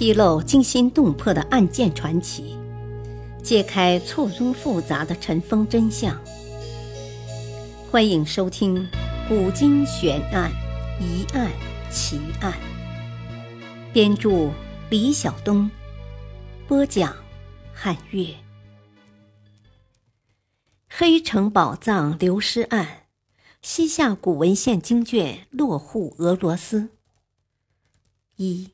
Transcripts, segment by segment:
披露惊心动魄的案件传奇，揭开错综复杂的尘封真相。欢迎收听《古今悬案、疑案、奇案》。编著：李晓东，播讲：汉月。黑城宝藏流失案，西夏古文献经卷落户俄罗斯。一。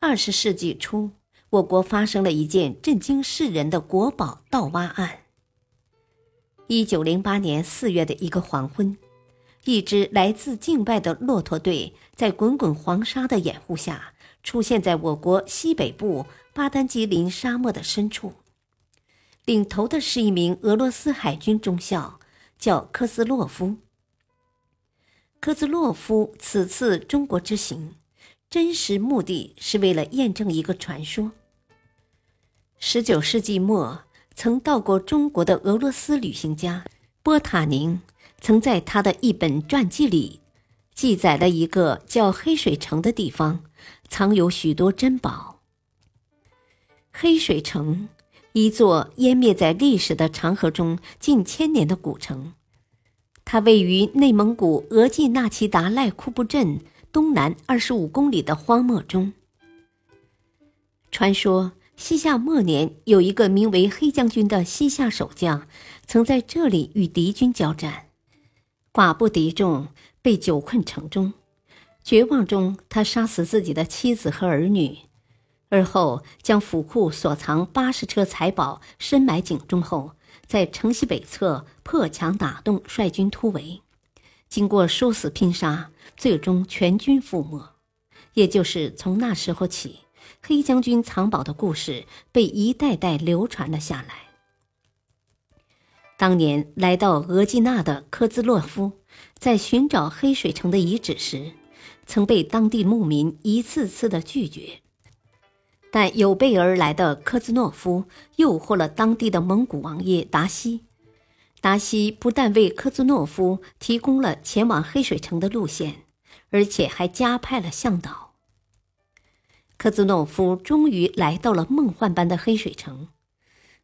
二十世纪初，我国发生了一件震惊世人的国宝盗挖案。一九零八年四月的一个黄昏，一支来自境外的骆驼队在滚滚黄沙的掩护下，出现在我国西北部巴丹吉林沙漠的深处。领头的是一名俄罗斯海军中校，叫科兹洛夫。科兹洛夫此次中国之行。真实目的是为了验证一个传说。十九世纪末，曾到过中国的俄罗斯旅行家波塔宁，曾在他的一本传记里，记载了一个叫黑水城的地方，藏有许多珍宝。黑水城，一座湮灭在历史的长河中近千年的古城，它位于内蒙古额济纳旗达赖库布镇。东南二十五公里的荒漠中，传说西夏末年有一个名为黑将军的西夏守将，曾在这里与敌军交战，寡不敌众，被久困城中。绝望中，他杀死自己的妻子和儿女，而后将府库所藏八十车财宝深埋井中后，在城西北侧破墙打洞，率军突围。经过殊死拼杀，最终全军覆没。也就是从那时候起，黑将军藏宝的故事被一代代流传了下来。当年来到额济纳的科兹洛夫，在寻找黑水城的遗址时，曾被当地牧民一次次的拒绝。但有备而来的科兹诺夫诱惑了当地的蒙古王爷达西。达西不但为科兹诺夫提供了前往黑水城的路线，而且还加派了向导。科兹诺夫终于来到了梦幻般的黑水城。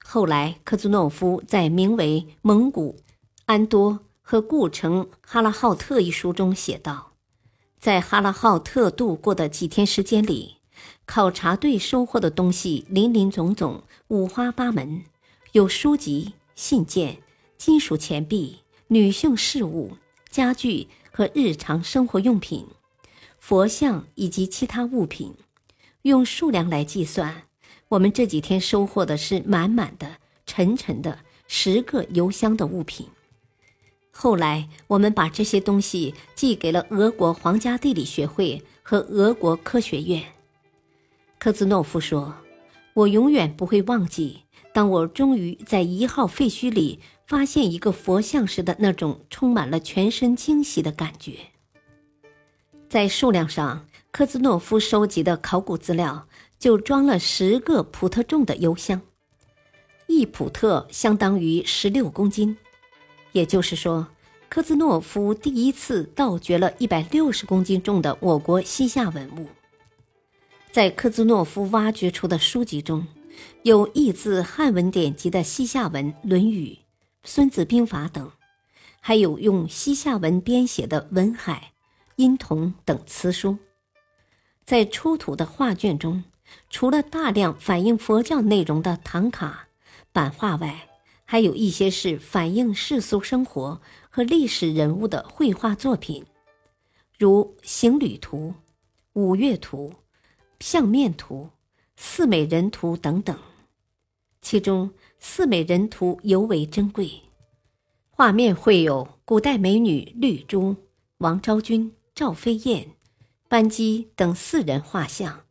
后来，科兹诺夫在名为《蒙古安多和故城哈拉浩特》一书中写道：“在哈拉浩特度过的几天时间里，考察队收获的东西林林总总，五花八门，有书籍、信件。”金属钱币、女性饰物、家具和日常生活用品、佛像以及其他物品，用数量来计算，我们这几天收获的是满满的、沉沉的十个邮箱的物品。后来，我们把这些东西寄给了俄国皇家地理学会和俄国科学院。科兹诺夫说：“我永远不会忘记，当我终于在一号废墟里。”发现一个佛像时的那种充满了全身惊喜的感觉。在数量上，科兹诺夫收集的考古资料就装了十个普特重的油箱，一普特相当于十六公斤，也就是说，科兹诺夫第一次盗掘了一百六十公斤重的我国西夏文物。在科兹诺夫挖掘出的书籍中，有译自汉文典籍的西夏文《论语》。《孙子兵法》等，还有用西夏文编写的《文海》《音童》等词书，在出土的画卷中，除了大量反映佛教内容的唐卡版画外，还有一些是反映世俗生活和历史人物的绘画作品，如行旅图、五岳图、相面图、四美人图等等，其中。四美人图尤为珍贵，画面绘有古代美女绿珠、王昭君、赵飞燕、班姬等四人画像。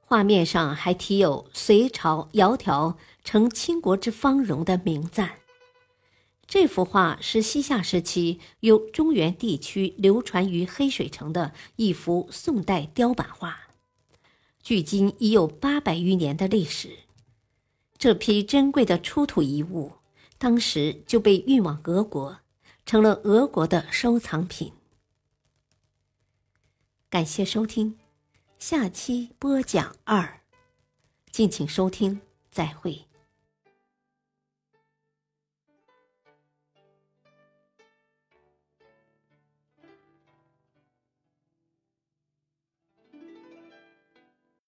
画面上还题有隋朝窈窕成倾国之芳容的名赞。这幅画是西夏时期由中原地区流传于黑水城的一幅宋代雕版画，距今已有八百余年的历史。这批珍贵的出土遗物，当时就被运往俄国，成了俄国的收藏品。感谢收听，下期播讲二，敬请收听，再会。